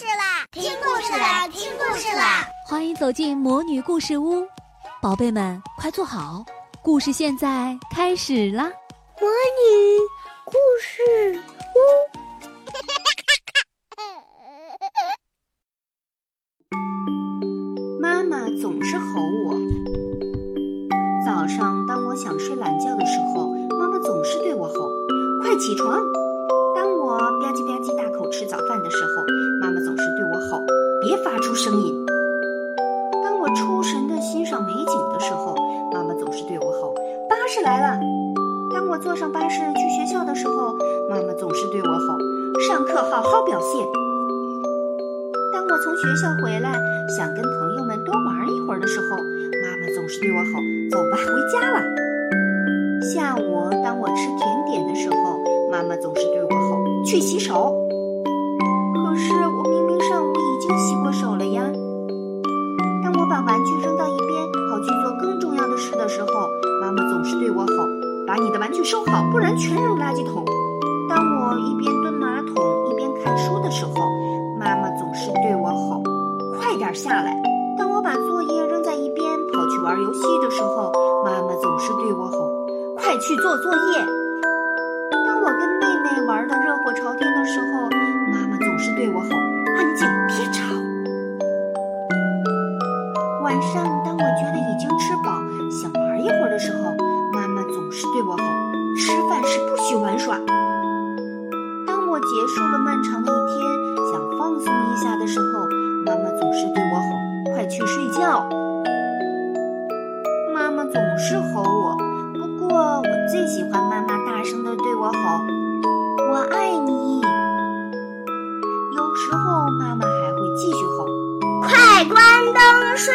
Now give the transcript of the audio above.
事啦！听故事啦！听故事啦！欢迎走进魔女故事屋，宝贝们快坐好，故事现在开始啦！魔女故事屋。妈妈总是吼我。早上，当我想睡懒觉的时候，妈妈总是对我吼：“快起床！”当我吧唧吧唧大口吃早饭的时候，妈妈总是对我吼：“别发出声音。”当我出神地欣赏美景的时候，妈妈总是对我吼：“巴士来了！”当我坐上巴士去学校的时候，妈妈总是对我吼：“上课好好表现。”当我从学校回来，想跟朋友们多玩一会儿的时候，妈妈总是对我吼：“走吧，回家了。”下午，当我吃甜点的时候，妈妈总是对我吼：“去洗手。”玩具扔到一边，跑去做更重要的事的时候，妈妈总是对我吼：“把你的玩具收好，不然全扔垃圾桶。”当我一边蹲马桶一边看书的时候，妈妈总是对我吼：“快点下来！”当我把作业扔在一边，跑去玩游戏的时候，妈妈总是对我吼：“快去做作业！”当我跟妹妹玩晚上，当我觉得已经吃饱，想玩一会儿的时候，妈妈总是对我吼：“吃饭时不许玩耍。”当我结束了漫长的一天，想放松一下的时候，妈妈总是对我吼：“快去睡觉！”妈妈总是吼我，不过我最喜欢妈妈大声的对我吼：“我爱你。”有时候妈妈还会继续吼：“快关灯睡